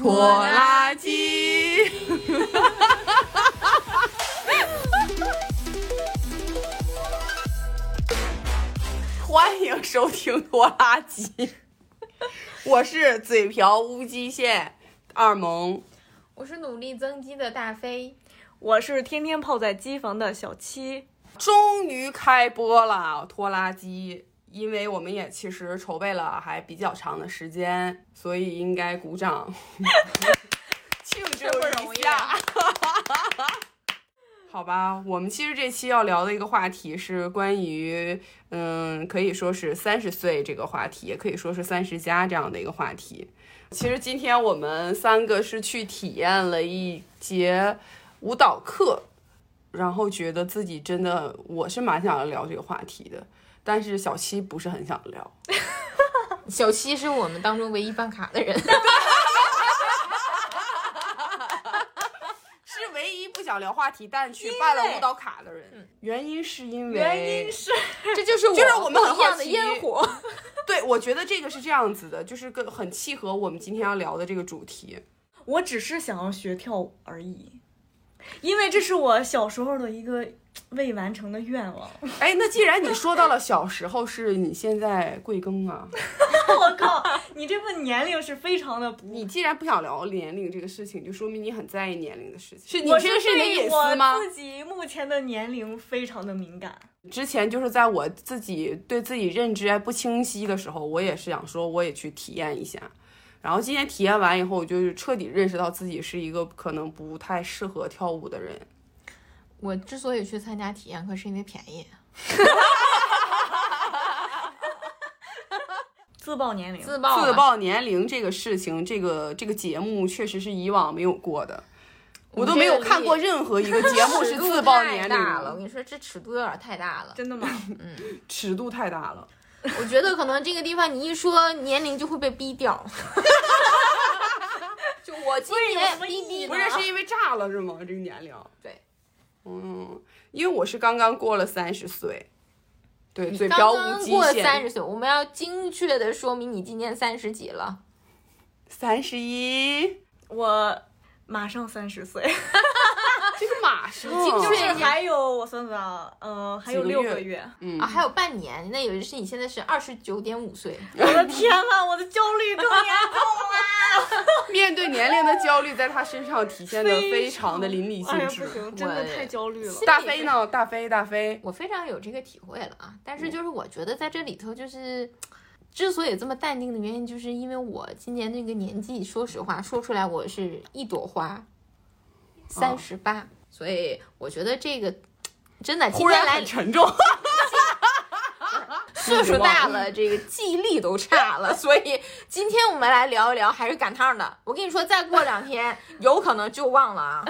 拖拉机。欢迎收听拖拉机，我是嘴瓢乌鸡县二萌。我是努力增肌的大飞，我是天天泡在机房的小七。终于开播了拖拉机，因为我们也其实筹备了还比较长的时间，所以应该鼓掌 庆祝一下。好吧，我们其实这期要聊的一个话题是关于，嗯，可以说是三十岁这个话题，也可以说是三十加这样的一个话题。其实今天我们三个是去体验了一节舞蹈课，然后觉得自己真的，我是蛮想要聊这个话题的，但是小七不是很想聊。小七是我们当中唯一办卡的人，是唯一不想聊话题但去办了舞蹈卡的人。原因是因为原因是这就是就是我们很好奇烟火。对，我觉得这个是这样子的，就是跟很契合我们今天要聊的这个主题。我只是想要学跳舞而已，因为这是我小时候的一个未完成的愿望。哎，那既然你说到了小时候，是你现在贵庚啊？我靠，你这份年龄是非常的不。你既然不想聊年龄这个事情，就说明你很在意年龄的事情。是你我这个是你的隐私吗？自己目前的年龄非常的敏感。之前就是在我自己对自己认知还不清晰的时候，我也是想说，我也去体验一下。然后今天体验完以后，我就是彻底认识到自己是一个可能不太适合跳舞的人。我之所以去参加体验课，是因为便宜。自曝年龄，自报嘛自曝年龄这个事情，这个这个节目确实是以往没有过的，我都没有看过任何一个节目是自曝年尺度太大了。我，跟你说，这尺度有点太大了。真的吗？嗯尺度太大了。我觉得可能这个地方你一说年龄就会被逼掉。就我今年逼逼不是是因为炸了是吗？这个年龄？对，嗯，因为我是刚刚过了三十岁，对，嘴刚瓢刚过无极限。三十岁，我们要精确的说明你今年三十几了。三十一，我马上三十岁，这个马上就是精确还有我算算啊，呃，还有六个月。嗯啊，还有半年，那也就是你现在是二十九点五岁，我的天呐，我的焦虑更严重了。面对年龄的焦虑，在他身上体现的非常的淋漓尽致。不行，真的太焦虑了。大飞呢？大飞，大飞，我非常有这个体会了啊。但是就是我觉得在这里头，就是之所以这么淡定的原因，就是因为我今年那个年纪，说实话说出来，我是一朵花，三十八，所以我觉得这个真的今天来很沉重。岁数大了，这个记忆力都差了，所以今天我们来聊一聊还是赶趟的。我跟你说，再过两天有可能就忘了啊。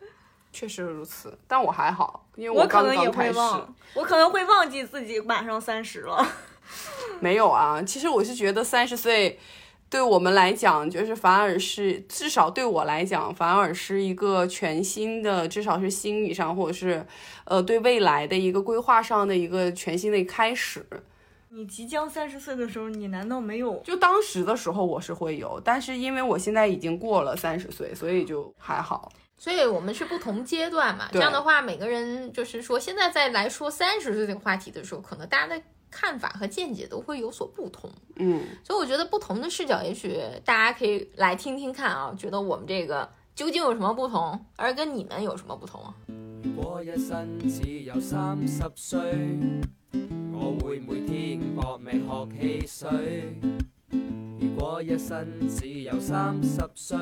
确实如此，但我还好，因为我可刚能也刚开始。会忘，我可能会忘记自己马上三十了。没有啊，其实我是觉得三十岁对我们来讲，就是反而是至少对我来讲，反而是一个全新的，至少是心理上或者是呃对未来的一个规划上的一个全新的开始。你即将三十岁的时候，你难道没有？就当时的时候我是会有，但是因为我现在已经过了三十岁，所以就还好。所以我们是不同阶段嘛，这样的话，每个人就是说，现在再来说三十岁这个话题的时候，可能大家的看法和见解都会有所不同。嗯，所以我觉得不同的视角，也许大家可以来听听看啊，觉得我们这个究竟有什么不同，而跟你们有什么不同啊？如果一生只有三十歲，我會每天搏命學汽水。如果一生只有三十歲，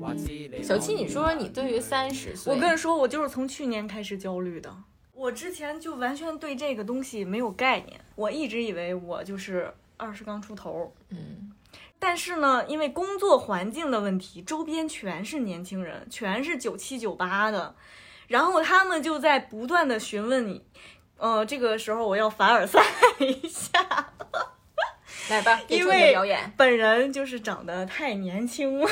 話知你小七，你说说你对于三十岁，我跟你说，我就是从去年开始焦虑的。我之前就完全对这个东西没有概念，我一直以为我就是二十刚出头。嗯，但是呢，因为工作环境的问题，周边全是年轻人，全是九七九八的，然后他们就在不断的询问你，呃，这个时候我要凡尔赛一下，来吧，因为表演。本人就是长得太年轻了，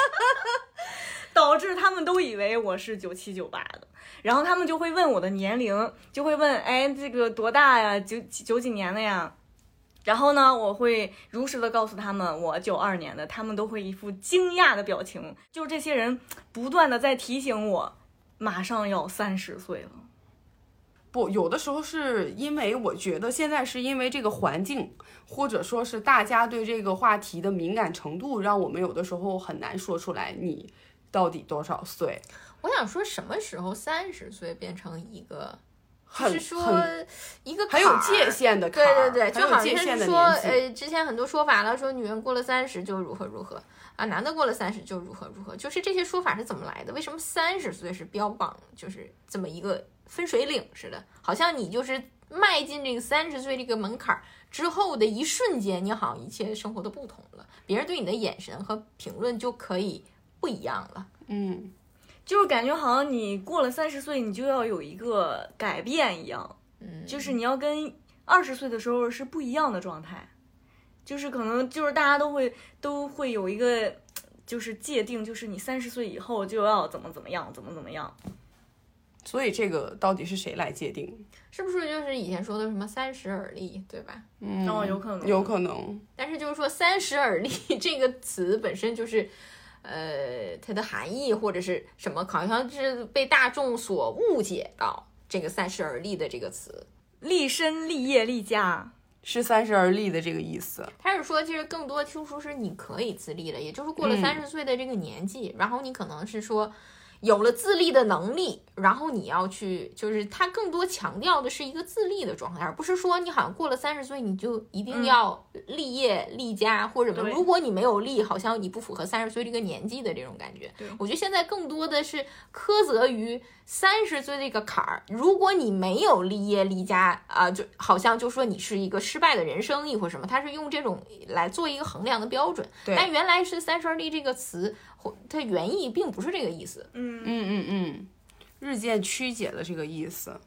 导致他们都以为我是九七九八的，然后他们就会问我的年龄，就会问，哎，这个多大呀？九九几年的呀？然后呢，我会如实的告诉他们我九二年的，他们都会一副惊讶的表情。就是这些人不断的在提醒我，马上要三十岁了。不，有的时候是因为我觉得现在是因为这个环境，或者说是大家对这个话题的敏感程度，让我们有的时候很难说出来你到底多少岁。我想说，什么时候三十岁变成一个，就是说一个很有界限的坎对儿，对对，就好像界限的是说。呃，之前很多说法了，说女人过了三十就如何如何啊，男的过了三十就如何如何，就是这些说法是怎么来的？为什么三十岁是标榜，就是这么一个分水岭似的？好像你就是迈进这个三十岁这个门槛儿之后的一瞬间，你好像一切生活都不同了，别人对你的眼神和评论就可以不一样了。嗯，就是感觉好像你过了三十岁，你就要有一个改变一样，嗯，就是你要跟二十岁的时候是不一样的状态，就是可能就是大家都会都会有一个就是界定，就是你三十岁以后就要怎么怎么样，怎么怎么样。所以这个到底是谁来界定？是不是就是以前说的什么三十而立，对吧？嗯，哦有可能有可能。但是就是说“三十而立 ”这个词本身就是，呃，它的含义或者是什么，好像是被大众所误解到这个“三十而立”的这个词。立身、立业、立家，是三十而立的这个意思。他是说，其实更多听说是你可以自立了，也就是过了嗯三十岁的这个年纪，然后你可能是说有了自立的能力，然后你要去，就是他更多强调的是一个自立的状态，而不是说你好像过了三十岁你就一定要立业立家、或者什么，如果你没有立，好像你不符合三十岁这个年纪的这种感觉。我觉得现在更多的是苛责于三十岁这个坎儿，如果你没有立业立家啊、就好像就说你是一个失败的人生意或什么，他是用这种来做一个衡量的标准。但原来是“三十而立”这个词，或它原意并不是这个意思。嗯，嗯嗯嗯，日渐曲解了这个意思。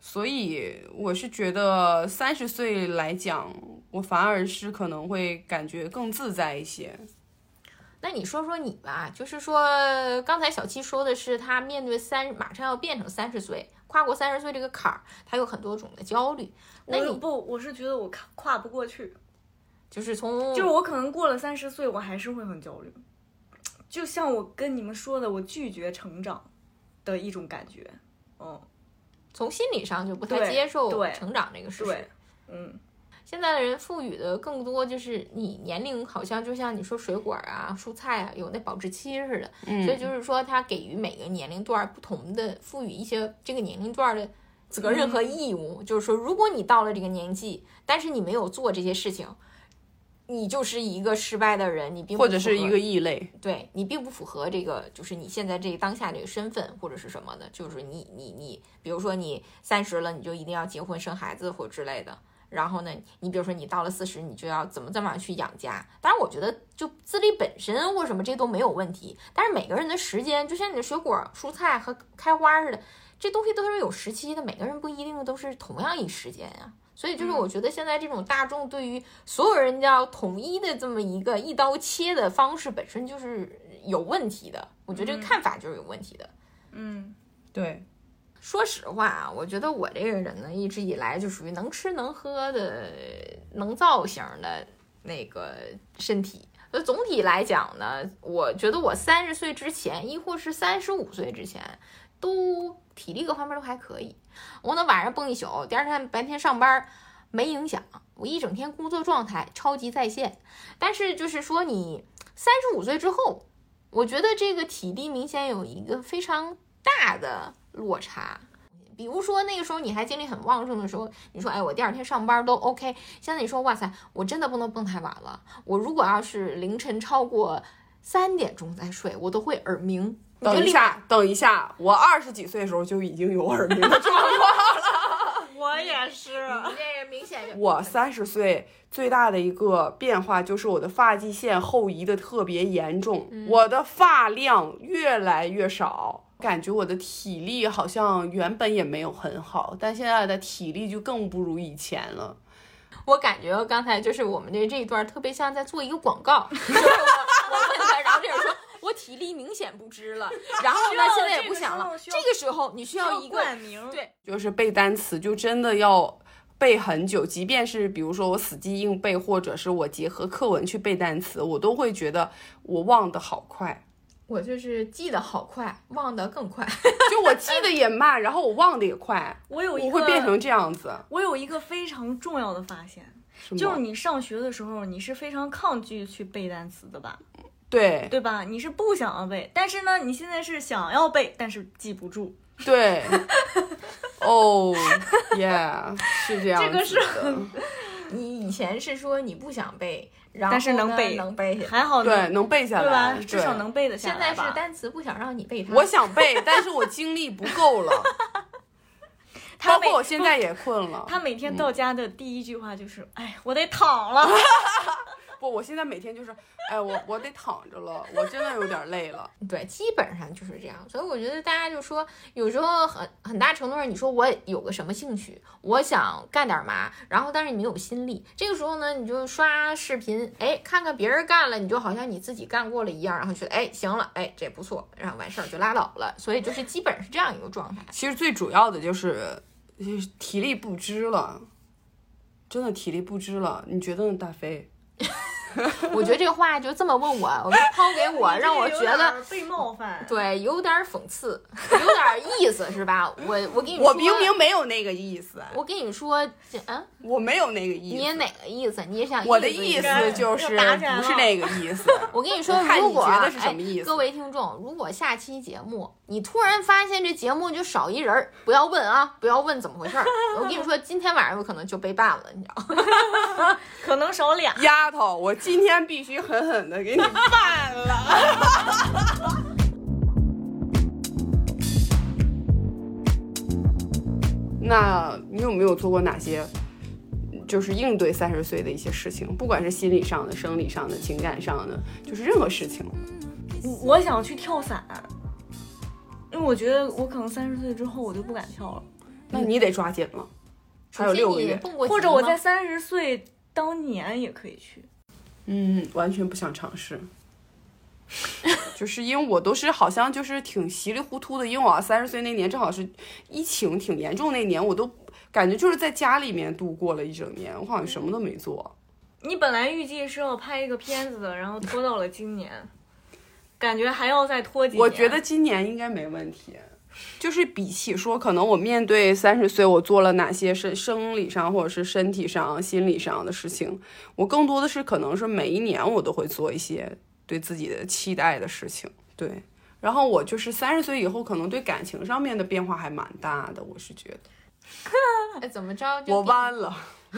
所以我是觉得三十岁来讲，我反而是可能会感觉更自在一些。那你说说你吧，就是说刚才小七说的是他面对三马上要变成三十岁，跨过三十岁这个坎儿，他有很多种的焦虑。那你不，我是觉得我跨跨不过去，就是从就是我可能过了三十岁，我还是会很焦虑。就像我跟你们说的，我拒绝成长的一种感觉。嗯，从心理上就不太接受成长这个事实对。，嗯，现在的人赋予的更多就是你年龄好像就像你说水果啊、蔬菜啊有那保质期似的，嗯所以就是说它给予每个年龄段儿不同的赋予一些这个年龄段儿的责任和义务，就是说如果你到了这个年纪，但是你没有做这些事情。你就是一个失败的人，你并不或者是一个异类，对你并不符合这个，就是你现在这个当下这个身份或者是什么的，就是你你你，比如说你三十了，你就一定要结婚生孩子或之类的。然后呢，你比如说你到了四十，你就要怎么怎么样去养家。当然，我觉得就自立本身或什么这都没有问题。但是每个人的时间，就像你的水果、蔬菜和开花似的，这东西都是有时期的，每个人不一定都是同样一时间呀、所以就是我觉得现在这种大众对于所有人要统一的这么一个一刀切的方式，本身就是有问题的。我觉得这个看法就是有问题的。嗯，对，说实话啊，我觉得我这个人呢，一直以来就属于能吃能喝的、能造型的那个身体。呃，总体来讲呢，我觉得我三十岁之前，亦或是三十五岁之前，都体力各方面都还可以。我能晚上蹦一宿，第二天白天上班没影响，我一整天工作状态超级在线。但是就是说，你三十五岁之后，我觉得这个体力明显有一个非常大的落差。比如说那个时候你还精力很旺盛的时候，你说哎，我第二天上班都 OK。现在你说哇塞，我真的不能蹦太晚了。我如果要是凌晨超过三点钟再睡，我都会耳鸣。等一下，等一下，我二十几岁的时候就已经有耳鸣的状况了。我也是。你这个明显我三十岁最大的一个变化就是我的发际线后移的特别严重，我的发量越来越少，感觉我的体力好像原本也没有很好，但现在的体力就更不如以前了。我感觉刚才就是我们这这一段特别像在做一个广告，就是我我问他，然后这人说我体力明显不支了，然后呢现在也不想了，这个时候你需要一个冠名，对就是背单词，就真的要背很久，即便是比如说我死记硬背，或者是我结合课文去背单词，我都会觉得我忘得好快。我就是记得好快，忘得更快。就我记得也慢，然后我忘得也快，我有一个我会变成这样子。我有一个非常重要的发现，是就是你上学的时候，你是非常抗拒去背单词的吧？对对吧？你是不想要背，但是呢，你现在是想要背，但是记不住。对，哦、yeah，是这样。这个是你以前是说你不想背，然后但是能呢背能背下来。还好对能能背下来对吧，？至少能背得下来现在。是单词不想让你背它。我想背，但是我精力不够了，包括我现在也困了。他每天到家的第一句话就是：“哎，我得躺了。不，我现在每天就是，哎，我我得躺着了，我真的有点累了。对，基本上就是这样。所以我觉得大家就说，有时候很很大程度上，你说我有个什么兴趣，我想干点嘛，然后但是你没有心力，这个时候呢，你就刷视频，哎，看看别人干了，你就好像你自己干过了一样，然后觉得哎行了，哎这不错，然后完事儿就拉倒了。所以就是基本是这样一个状态。其实最主要的就是就是体力不支了，真的体力不支了。你觉得呢，大飞？我觉得这个话就这么问我，我就抛给我，让我觉得。被冒犯。对，有点讽刺，有点意思，是吧？我我跟你说，我明明没有那个意思，我跟你说，这嗯，我没有那个意思。你哪个意思？你也想我的意意思思就是不是那个意思。我跟你说，如果你觉得是什么意思哎？各位听众，如果下期节目你突然发现这节目就少一人儿，不要问啊，不要问怎么回事儿。我跟你说，今天晚上有可能就被办了，你知道吗？可能少俩。丫头，我今天必须狠狠的给你办了。那你有没有做过哪些，就是应对三十岁的一些事情？不管是心理上的、生理上的、情感上的，就是任何事情。我想去跳伞，因为我觉得我可能三十岁之后我就不敢跳了，那你得抓紧了，还有六个月。或者我在三十岁当年也可以去。嗯，完全不想尝试。就是因为我都是好像就是挺稀里糊涂的，因为我三十岁那年正好是疫情挺严重那年，我都感觉就是在家里面度过了一整年，我好像什么都没做。你本来预计是要拍一个片子的，然后拖到了今年，感觉还要再拖几年。我觉得今年应该没问题。就是比起说，可能我面对三十岁，我做了哪些是生理上或者是身体上、心理上的事情，我更多的是可能是每一年我都会做一些对自己的期待的事情。对，然后我就是三十岁以后，可能对感情上面的变化还蛮大的，我是觉得 哎怎么着我弯了，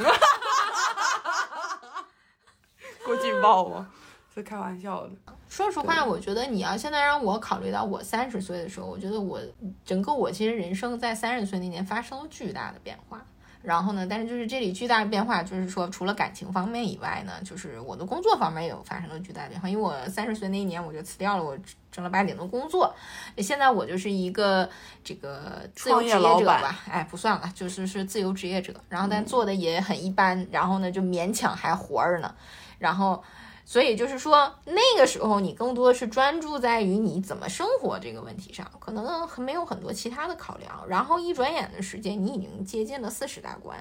够劲爆吗？是开玩笑的。说实话，我觉得你要现在让我考虑到我三十岁的时候，我觉得我整个我其实人生在三十岁那年发生了巨大的变化。然后呢，但是就是这里巨大的变化，就是说除了感情方面以外呢，就是我的工作方面也有发生了巨大的变化。因为我三十岁那一年我就辞掉了我正儿八经的工作，现在我就是一个这个自由创职业者吧，哎，不算了，就是是自由职业者。然后但做的也很一般，然后呢就勉强还活着呢，然后。所以就是说，那个时候你更多的是专注在于你怎么生活这个问题上，可能很没有很多其他的考量。然后一转眼的时间，你已经接近了四十大关。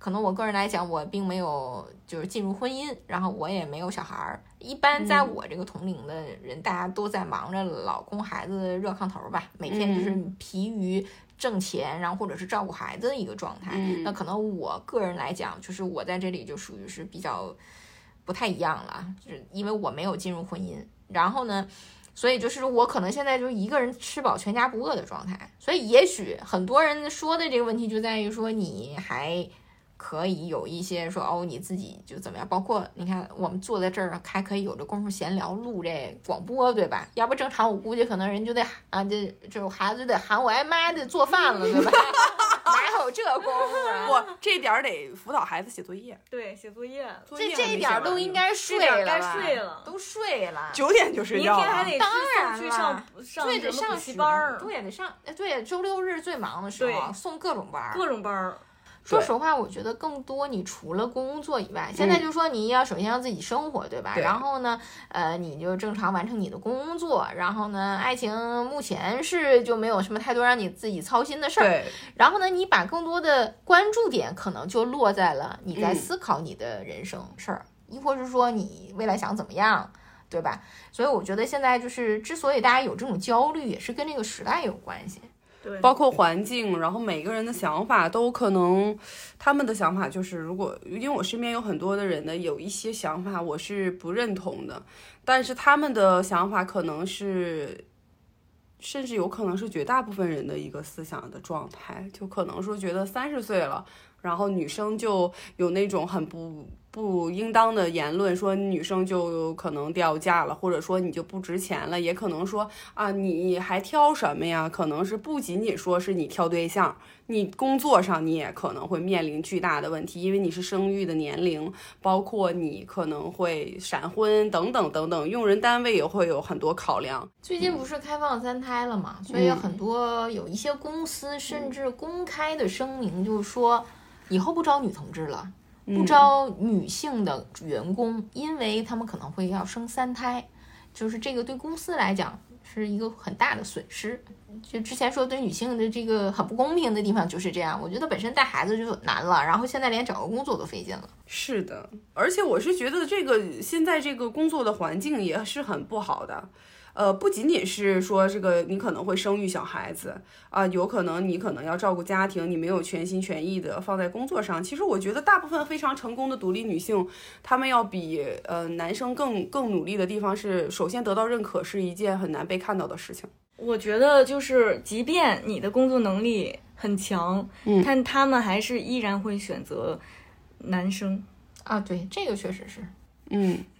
可能我个人来讲，我并没有就是进入婚姻，然后我也没有小孩儿。一般在我这个同龄的人，大家都在忙着老公孩子热炕头吧，每天就是疲于挣钱，然后或者是照顾孩子的一个状态。嗯那可能我个人来讲，就是我在这里就属于是比较。不太一样了，就是因为我没有进入婚姻，然后呢，所以就是我可能现在就一个人吃饱全家不饿的状态，所以也许很多人说的这个问题就在于说你还可以有一些说哦你自己就怎么样，包括你看我们坐在这儿还可以有这功夫闲聊录这广播对吧？要不正常我估计可能人就得啊这这孩子就得喊我哎妈得做饭了对吧？哪有这功夫啊？不这点儿得辅导孩子写作业，对写作业，这作业还这一点都应该睡了该睡了都睡了。九点就睡明觉了。天还得当去然去上上对，得上什么补习学班儿，对，得上，哎对，周六日最忙的时候，送各种班儿。各种班儿。对说实话，我觉得更多你除了工作以外，现在就说你要首先要自己生活，对吧？然后呢，呃，你就正常完成你的工作，然后呢，爱情目前是就没有什么太多让你自己操心的事儿。对，然后呢，你把更多的关注点可能就落在了你在嗯思考你的人生事儿，亦或是说你未来想怎么样，对吧？所以我觉得现在就是之所以大家有这种焦虑，也是跟这个时代有关系。对，包括环境，然后每个人的想法都可能，他们的想法就是，如果因为我身边有很多的人呢，有一些想法我是不认同的，但是他们的想法可能是，甚至有可能是绝大部分人的一个思想的状态，就可能说觉得三十岁了，然后女生就有那种很不。不应当的言论，说女生就可能掉价了，或者说你就不值钱了，也可能说啊，你还挑什么呀？可能是不仅仅说是你挑对象，你工作上你也可能会面临巨大的问题，因为你是生育的年龄，包括你可能会闪婚等等等等，用人单位也会有很多考量。最近不是开放三胎了嘛，所以很多有一些公司甚至公开的声明，就是说以后不招女同志了。不招女性的员工，因为他们可能会要生三胎，就是这个对公司来讲是一个很大的损失。就之前说对女性的这个很不公平的地方就是这样，我觉得本身带孩子就难了，然后现在连找个工作都费劲了。是的，而且我是觉得这个现在这个工作的环境也是很不好的。呃，不仅仅是说这个你可能会生育小孩子啊、有可能你可能要照顾家庭，你没有全心全意的放在工作上。其实我觉得大部分非常成功的独立女性，她们要比呃男生更更努力的地方是，首先得到认可是一件很难被看到的事情。我觉得就是，即便你的工作能力很强，嗯但他们还是依然会选择男生。啊，对，这个确实是，嗯，它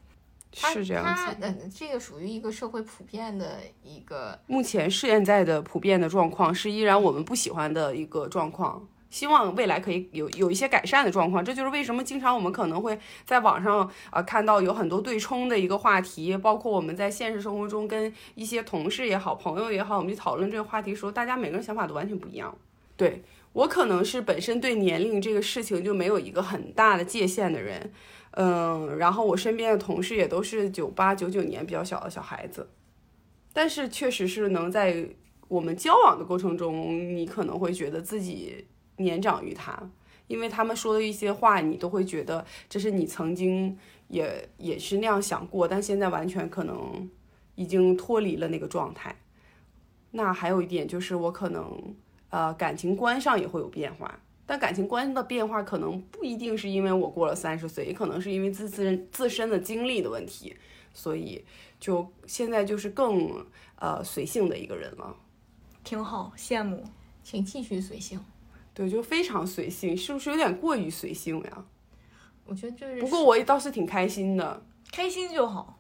是这样子。它呃，这个属于一个社会普遍的一个目前现在的普遍的状况是依然我们不喜欢的一个状况，希望未来可以有有一些改善的状况。这就是为什么经常我们可能会在网上啊、呃看到有很多对冲的一个话题，包括我们在现实生活中跟一些同事也好、朋友也好，我们去讨论这个话题的时候，大家每个人想法都完全不一样。对我可能是本身对年龄这个事情就没有一个很大的界限的人，嗯，然后我身边的同事也都是九八九九年比较小的小孩子。但是确实是能在我们交往的过程中，你可能会觉得自己年长于他，因为他们说的一些话，你都会觉得这是你曾经也也是那样想过，但现在完全可能已经脱离了那个状态。那还有一点就是，我可能呃感情观上也会有变化。但感情关系的变化可能不一定是因为我过了三十岁，也可能是因为自自身自身的经历的问题，所以就现在就是更呃随性的一个人了。挺好，羡慕。请继续随性。对，就非常随性，是不是有点过于随性呀？我觉得就是不过我也倒是挺开心的。开心就好。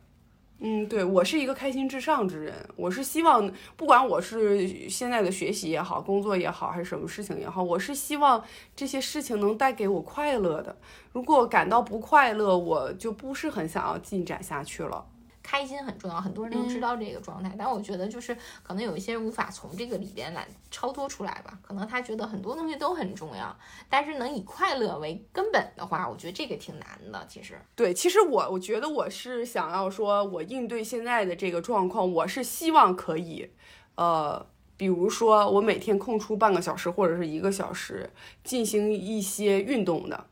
嗯，对我是一个开心至上之人，我是希望，不管我是现在的学习也好，工作也好，还是什么事情也好，我是希望这些事情能带给我快乐的。如果感到不快乐，我就不是很想要进展下去了。开心很重要，很多人都知道这个状态，但我觉得就是可能有一些人无法从这个里边来超脱出来吧，可能他觉得很多东西都很重要，但是能以快乐为根本的话，我觉得这个挺难的。其实，对，其实我我觉得我是想要说，我应对现在的这个状况，我是希望可以，呃，比如说我每天空出半个小时或者是一个小时进行一些运动的，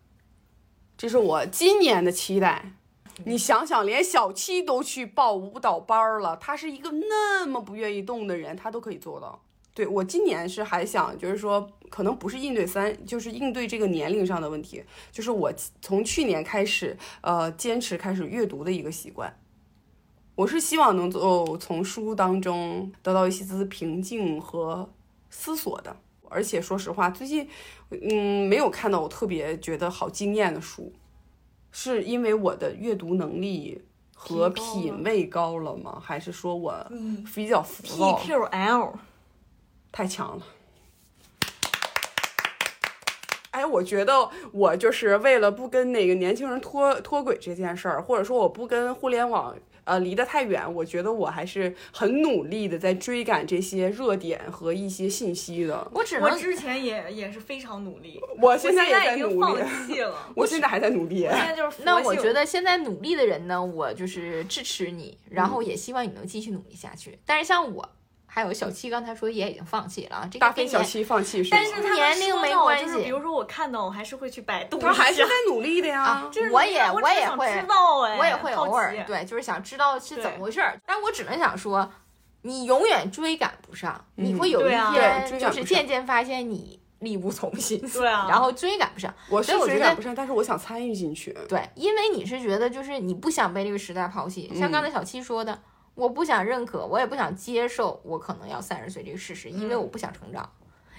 这是我今年的期待。你想想，连小七都去报舞蹈班儿了，他是一个那么不愿意动的人，他都可以做到。对我今年是还想，就是说，可能不是应对三，就是应对这个年龄上的问题，就是我从去年开始，呃，坚持开始阅读的一个习惯。我是希望能够从书当中得到一些丝平静和思索的。而且说实话，最近，嗯，没有看到我特别觉得好惊艳的书，是因为我的阅读能力和品味高了吗？还是说我比较浮躁？PQL 太强了。哎，我觉得我就是为了不跟那个年轻人脱脱轨这件事儿，或者说我不跟互联网呃离得太远，我觉得我还是很努力的在追赶这些热点和一些信息的。我只能之前也也是非常努力，我我现在也在已经放努力，弃了，我现在还在努力。现在就是那我觉得现在努力的人呢，我就是支持你，然嗯后也希望你能继续努力下去。但是像我，还有小七刚才说也已经放弃了啊，这个大跟年飞小七放弃是吗？但是他年龄没关系就是比如说我看到，我还是会去百度，他还是在努力的呀。啊 就是我也我我也会知道哎，我也会偶尔对，就是想知道是怎么回事儿，但我只能想说，你永远追赶不上，你嗯会有一天就是渐渐发现你力不从心，对啊然后追赶不上。我是所以我觉得追赶不上，但是我想参与进去。对，因为你是觉得就是你不想被这个时代抛弃，像刚才小七说的，我不想认可，我也不想接受我可能要三十岁这个事实，因为我不想成长。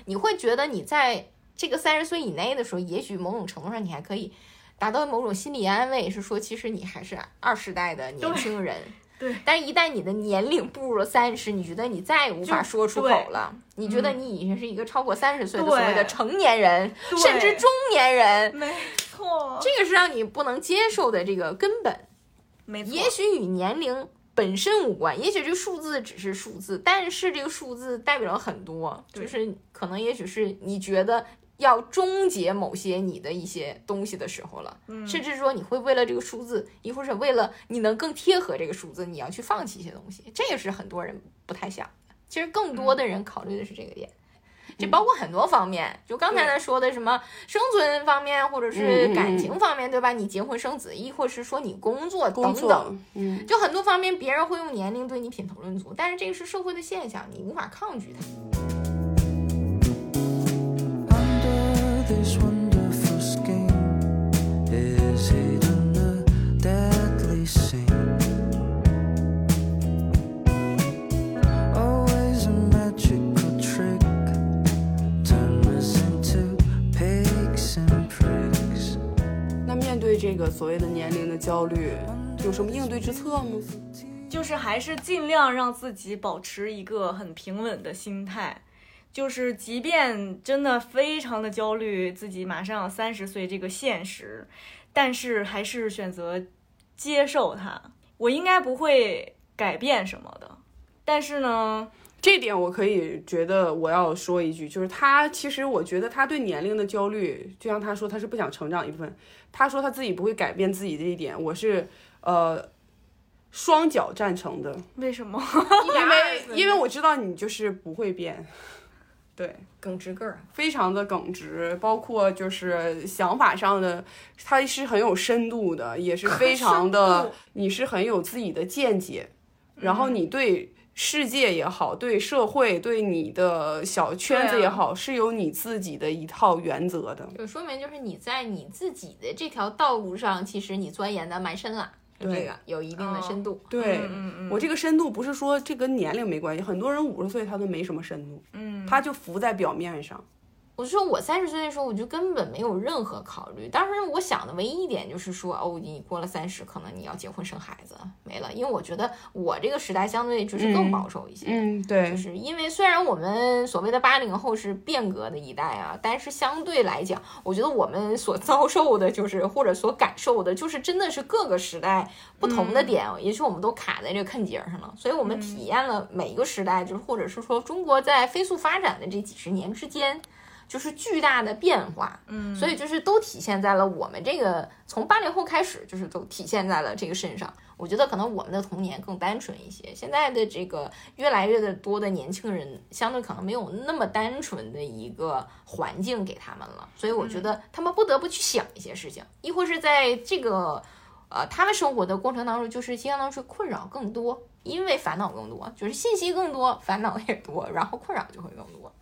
你会觉得你在这个三十岁以内的时候，也许某种程度上你还可以达到某种心理安慰，是说其实你还是二十代的年轻人。对但是一旦你的年龄步入了三十，你觉得你再也无法说出口对了，你觉得嗯你已经是一个超过三十岁的所谓的成年人，甚至中年人，没错，这个是让你不能接受的这个根本。没错，也许与年龄本身无关，也许这个数字只是数字，但是这个数字代表了很多，就是可能也许是你觉得要终结某些你的一些东西的时候了，嗯甚至说你会为了这个数字，亦或是为了你能更贴合这个数字，你要去放弃一些东西，这也是很多人不太想的。其实更多的人考虑的是这个点。这包括很多方面，就刚才咱说的什么生存方面，或者是感情方面，对吧？你结婚生子，亦或是说你工作工作等等，，嗯，就很多方面，别人会用年龄对你品头论足，但是这个是社会的现象，你无法抗拒它。这个所谓的年龄的焦虑，有什么应对之策吗？就是还是尽量让自己保持一个很平稳的心态，就是即便真的非常的焦虑，自己马上三十岁这个现实，但是还是选择接受它。我应该不会改变什么的，但是呢，这点我可以觉得我要说一句，就是他其实我觉得他对年龄的焦虑，就像他说他是不想成长一部分，他说他自己不会改变自己这一点，我是呃双脚赞成的，为什么？因为因为我知道你就是不会变，对，耿直个儿，非常的耿直，包括就是想法上的，他是很有深度的，也是 非常的，你是很有自己的见解，然后你对世界也好，对社会，对你的小圈子也好，是有你自己的一套原则的。就说明就是你在你自己的这条道路上，其实你钻研的蛮深了，对个有一定的深度。对，嗯嗯嗯我这个深度不是说这跟年龄没关系，很多人五十岁他都没什么深度，嗯，他就浮在表面上。我就说我三十岁的时候，我就根本没有任何考虑。当时我想的唯一一点就是说，哦，你过了三十，可能你要结婚生孩子没了，因为我觉得我这个时代相对就是更保守一些。嗯，对就，是因为虽然我们所谓的八零后是变革的一代啊，但是相对来讲，我觉得我们所遭受的就是或者所感受的，就是真的是各个时代不同的点，也许我们都卡在这个坎节上了，所以我们体验了每一个时代，就是或者是说中国在飞速发展的这几十年之间。就是巨大的变化，嗯，所以就是都体现在了我们这个从八零后开始，就是都体现在了这个身上。我觉得可能我们的童年更单纯一些，现在的这个越来越的多的年轻人，相对可能没有那么单纯的一个环境给他们了，所以我觉得他们不得不去想一些事情，亦或是在这个呃他们生活的过程当中，就是相当于是困扰更多，因为烦恼更多，就是信息更多，烦恼也多，然后困扰就会更多。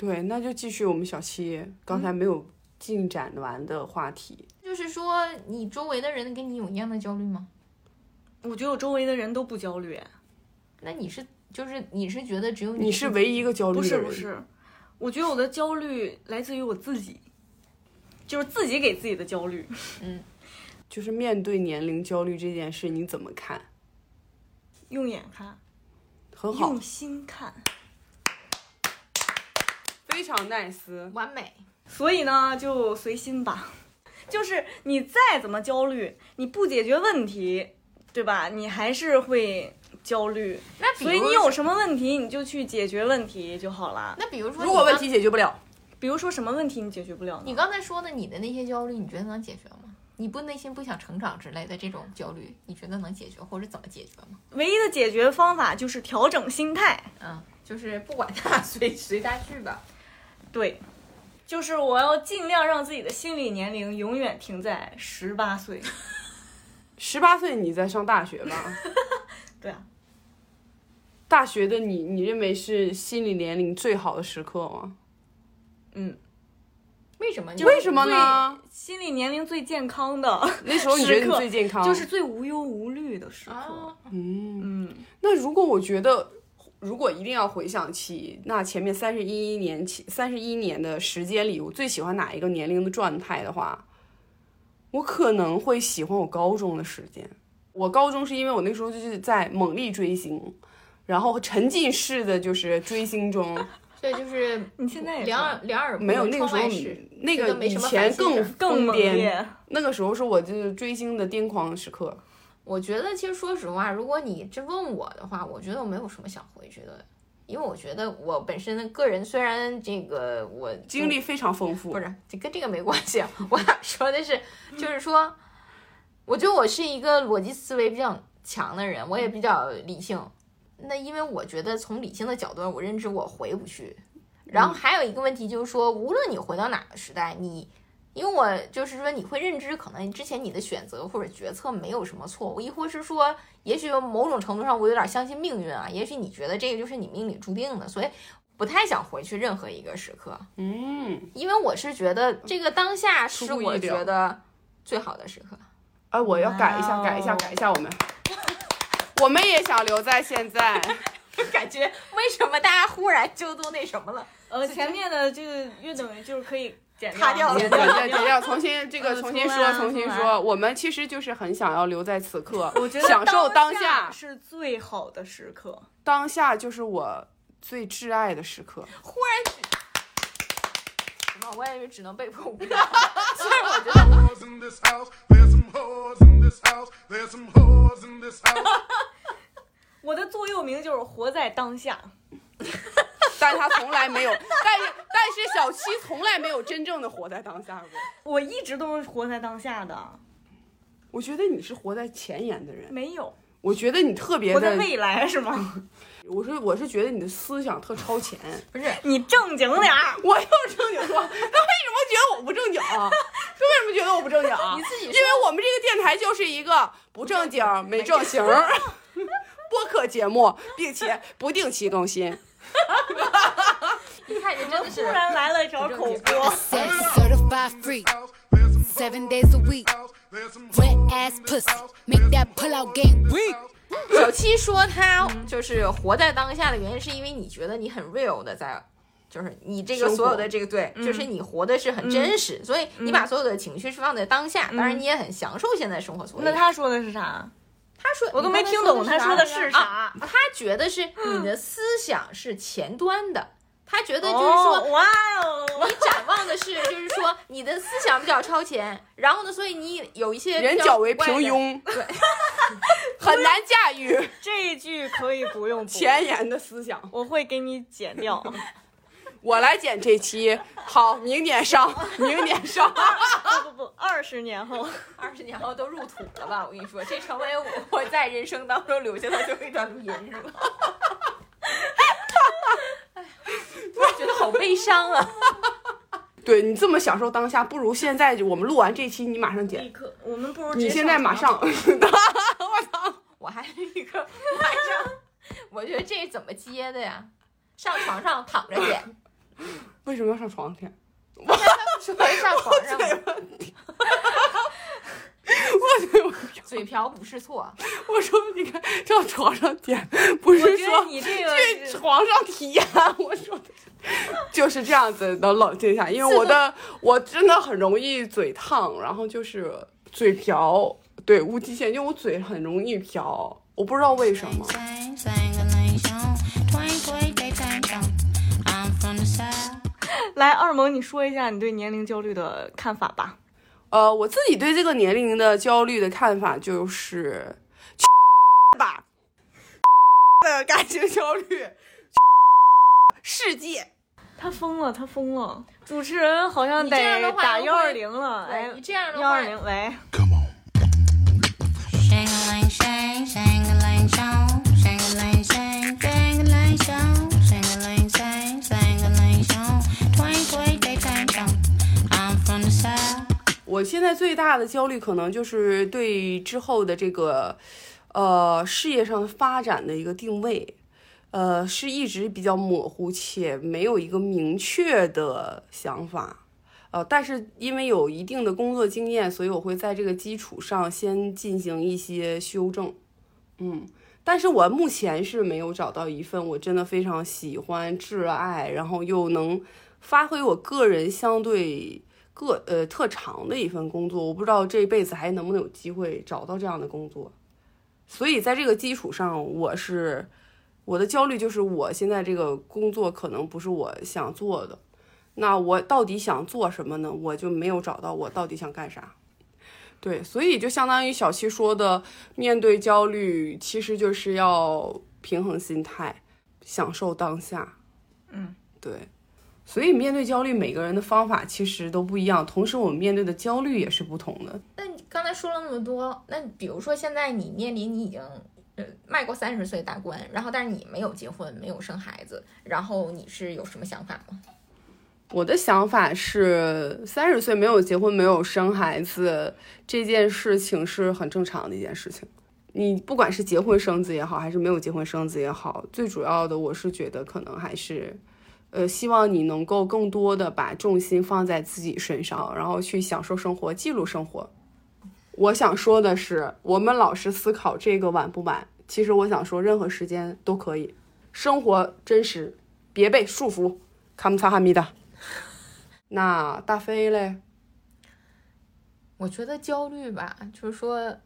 对，那就继续我们小七刚才没有进展完的话题。就是说，你周围的人跟你有一样的焦虑吗？我觉得我周围的人都不焦虑，哎那你是就是你是觉得只有你你是唯一一个焦虑不的人，是不是，我觉得我的焦虑来自于我自己，就是自己给自己的焦虑。嗯就是面对年龄焦虑这件事，你怎么看？用眼看，很好用，心看。非常 nice。完美。所以呢，就随心吧。就是你再怎么焦虑，你不解决问题，对吧？你还是会焦虑，那比所以你有什么问题，你就去解决问题就好了。那比如说，如果问题，解决不了，比如说什么问题你解决不了呢？你刚才说的你的那些焦虑，你觉得能解决吗？你不内心不想成长之类的这种焦虑，你觉得能解决或者怎么解决吗？唯一的解决方法就是调整心态。嗯，就是不管它，随随它去吧。对，就是我要尽量让自己的心理年龄永远停在十八岁。十八岁你在上大学吧？对啊，大学的你，你认为是心理年龄最好的时刻吗？嗯，为什么？为什么呢？心理年龄最健康的 那时候你觉得你最健康，就是最无忧无虑的时刻。啊，嗯。嗯，那如果我觉得，如果一定要回想起那前面三十一年起三十一年的时间里，我最喜欢哪一个年龄的状态的话，我可能会喜欢我高中的时间。我高中是因为我那时候就是在猛力追星，然后沉浸式的就是追星中，对，就是你现在也两是耳两耳不没有那个时候窗外事那个以觉得没什么前更更癫，烈。那个时候是我就是追星的癫狂时刻。我觉得其实说实话，如果你这问我的话，我觉得我没有什么想回去的，因为我觉得我本身的个人虽然这个我经历非常丰富，不是这跟这个没关系，啊我想说的是，就是说，我觉得我是一个逻辑思维比较强的人，我也比较理性。那因为我觉得从理性的角度，我认知我回不去。然后还有一个问题就是说，无论你回到哪个时代，你因为我就是说你会认知，可能之前你的选择或者决策没有什么错误，亦或是说，也许某种程度上我有点相信命运啊，也许你觉得这个就是你命里注定的，所以不太想回去任何一个时刻。嗯，因为我是觉得这个当下是我觉得最好的时刻。哎，我要改一下，改一下，改一下，我们，我们也想留在现在。感觉为什么大家忽然就都那什么了？呃，前面的这个约等于就是可以剪卡掉了剪剪掉掉剪掉，重新这个呃重新说，重新说。我们其实就是很想要留在此刻，我觉得享受当下下，是最好的时刻。当下就是我最挚爱的时刻。忽然什么？我也以为只能被迫舞蹈。虽然我觉得. 我的座右铭就是活在当下。但他从来没有，但是但是小七从来没有真正的活在当下过。我一直都是活在当下的，我觉得你是活在前沿的人，没有我觉得你特别的，未来是吗？我是我是觉得你的思想特超前。不是你正经点儿。我又正经说，他为什么觉得我不正经啊？他为什么觉得我不正经啊？你自己因为我们这个电台就是一个不正经、没正形儿 播客节目，并且不定期更新。一看就真的突是然来了一条口播 Seven days a week. Wet this pussy. Make that pull out game weak. 小七说他就是活在当下的原因，是因为你觉得你很 real 的在。就是你这个所有的这个对，就是你活的是很真实，所以你把所有的情绪是放在当下，当然你也很享受现在生活。所以那他说的是啥？他说我都没听懂他说的是啊啥。他觉得是你的思想是前端的，他觉得就是说哦，哇哦，你展望的是，就是说你的思想比较超前，然后呢，所以你有一些人较为平庸，对，很难驾驭这一句可以不用，前沿的思想。我会给你剪掉。我来剪这期，好，明年上，明年上。不不不，二十年后，二十年后都入土了吧？我跟你说，这成为我我在人生当中留下的最后一段录音，是吧？哎，突然觉得好悲伤啊！对你这么享受当下，不如现在就我们录完这期，你马上立剪。刻，我们不如你现在马上，我还一个晚上，我觉得这怎么接的呀？上床上躺着剪，为什么要上床舔？说上床上嘛，我嘴瓢不是错。我说你看上床上舔，不是说你这个去床上体验。我说的就是这样子能冷静下，因为我的我真的很容易嘴烫，然后就是嘴瓢，对无极限，因为我嘴很容易瓢，我不知道为什么。来二萌，你说一下你对年龄焦虑的看法吧。呃我自己对这个年龄的焦虑的看法就是去吧的感情焦虑世界。他疯了他疯了。主持人好像得打幺二零了诶这样的幺二零喂。我现在最大的焦虑可能就是对之后的这个，呃，事业上发展的一个定位，呃，是一直比较模糊且没有一个明确的想法。呃，但是因为有一定的工作经验，所以我会在这个基础上先进行一些修正。嗯，但是我目前是没有找到一份我真的非常喜欢、挚爱，然后又能发挥我个人相对个呃特长的一份工作。我不知道这辈子还能不能有机会找到这样的工作。所以在这个基础上，我是我的焦虑就是我现在这个工作可能不是我想做的。那我到底想做什么呢？我就没有找到我到底想干啥。对，所以就相当于小七说的，面对焦虑，其实就是要平衡心态，享受当下。嗯，对。所以面对焦虑，每个人的方法其实都不一样，同时我们面对的焦虑也是不同的。那你刚才说了那么多，那比如说现在你面临你已经呃迈过三十岁大关，然后但是你没有结婚，没有生孩子，然后你是有什么想法吗？我的想法是，三十岁没有结婚、没有生孩子这件事情是很正常的一件事情。你不管是结婚生子也好，还是没有结婚生子也好，最主要的我是觉得可能还是，呃，希望你能够更多的把重心放在自己身上，然后去享受生活、记录生活。我想说的是，我们老是思考这个晚不晚，其实我想说，任何时间都可以。生活真实，别被束缚。卡姆萨哈密达。那大飞嘞？我觉得焦虑吧，就是说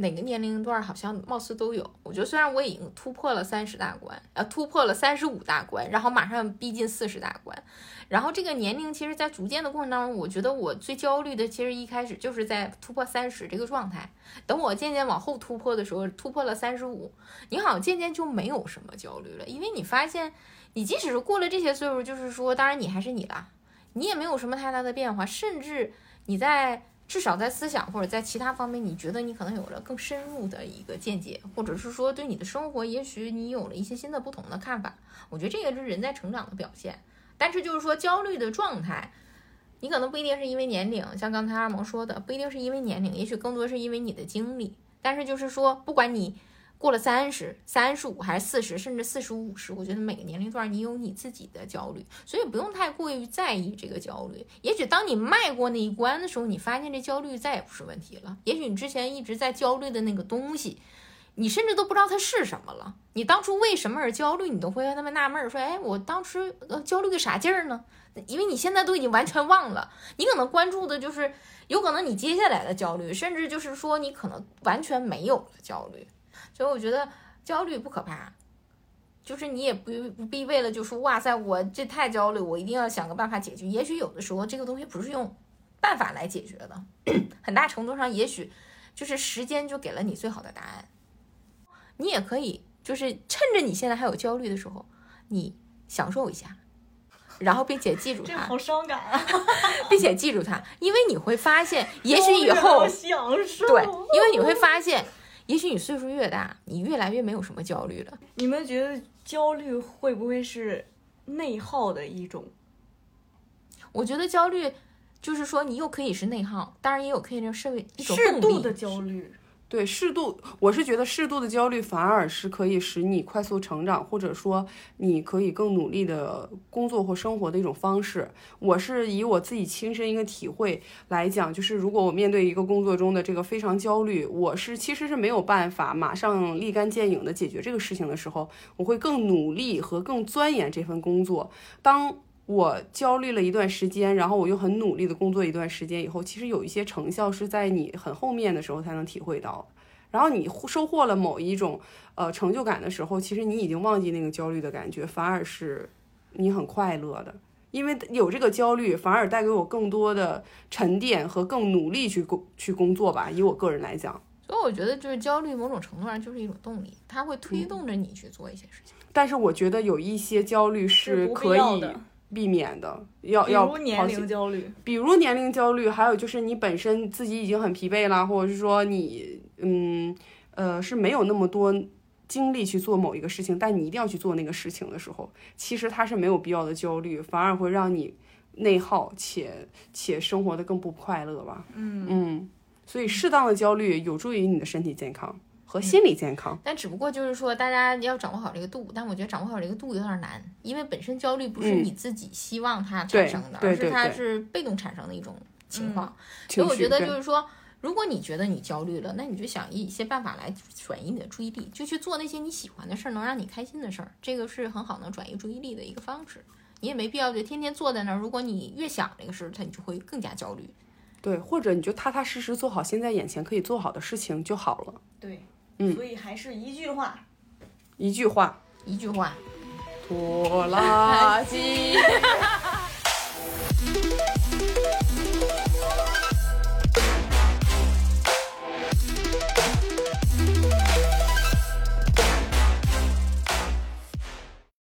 哪个年龄段好像貌似都有。我觉得虽然我已经突破了三十大关，呃，突破了三十五大关，然后马上逼近四十大关，然后这个年龄其实，在逐渐的过程当中，我觉得我最焦虑的，其实一开始就是在突破三十这个状态。等我渐渐往后突破的时候，突破了三十五，你好像渐渐就没有什么焦虑了，因为你发现，你即使是过了这些岁数，就是说，当然你还是你啦。你也没有什么太大的变化，甚至你在至少在思想或者在其他方面，你觉得你可能有了更深入的一个见解，或者是说对你的生活，也许你有了一些新的不同的看法。我觉得这个是人在成长的表现。但是就是说焦虑的状态，你可能不一定是因为年龄，像刚才二萌说的，不一定是因为年龄，也许更多是因为你的经历。但是就是说，不管你。过了三十、三十五还是四十，甚至四十五、五十，我觉得每个年龄段你有你自己的焦虑，所以不用太过于在意这个焦虑。也许当你迈过那一关的时候，你发现这焦虑再也不是问题了。也许你之前一直在焦虑的那个东西，你甚至都不知道它是什么了。你当初为什么而焦虑，你都会那么纳闷，说：“哎，我当时呃焦虑个啥劲儿呢？”因为你现在都已经完全忘了，你可能关注的就是有可能你接下来的焦虑，甚至就是说你可能完全没有了焦虑。所以我觉得焦虑不可怕，就是你也不不必为了就说哇塞，我这太焦虑，我一定要想个办法解决。也许有的时候这个东西不是用办法来解决的，很大程度上也许就是时间就给了你最好的答案。你也可以就是趁着你现在还有焦虑的时候，你享受一下，然后并且记住它，这好伤感啊！并且记住它，因为你会发现，也许以后享受对，因为你会发现。也许你岁数越大，你越来越没有什么焦虑了。你们觉得焦虑会不会是内耗的一种？我觉得焦虑就是说，你又可以是内耗，当然也有可以是一种适度的焦虑。对，适度，我是觉得适度的焦虑反而是可以使你快速成长，或者说你可以更努力的工作或生活的一种方式。我是以我自己亲身一个体会来讲，就是如果我面对一个工作中的这个非常焦虑，我是其实是没有办法马上立竿见影的解决这个事情的时候，我会更努力和更钻研这份工作。当我焦虑了一段时间，然后我又很努力的工作一段时间以后，其实有一些成效是在你很后面的时候才能体会到。然后你收获了某一种呃成就感的时候，其实你已经忘记那个焦虑的感觉，反而是你很快乐的。因为有这个焦虑，反而带给我更多的沉淀和更努力去工去工作吧。以我个人来讲，所以我觉得就是焦虑某种程度上就是一种动力，它会推动着你去做一些事情。但是我觉得有一些焦虑是可以的避免的，要比要如年龄焦虑，比如年龄焦虑，还有就是你本身自己已经很疲惫啦，或者是说你嗯呃是没有那么多精力去做某一个事情，但你一定要去做那个事情的时候，其实它是没有必要的焦虑，反而会让你内耗且且生活的更不快乐吧。嗯。嗯，所以适当的焦虑有助于你的身体健康和心理健康。但只不过就是说，大家要掌握好这个度。但我觉得掌握好这个度有点难，因为本身焦虑不是嗯你自己希望它产生的，对而是它是被动产生的一种情况。所以我觉得就是说，如果你觉得你焦虑了，那你就想一些办法来转移你的注意力，就去做那些你喜欢的事儿，能让你开心的事儿。这个是很好能转移注意力的一个方式。你也没必要就天天坐在那儿。如果你越想这个事儿，它你就会更加焦虑。对，或者你就踏踏实实做好现在眼前可以做好的事情就好了。对，所以还是一句话。一句话。一句话。拖拉机。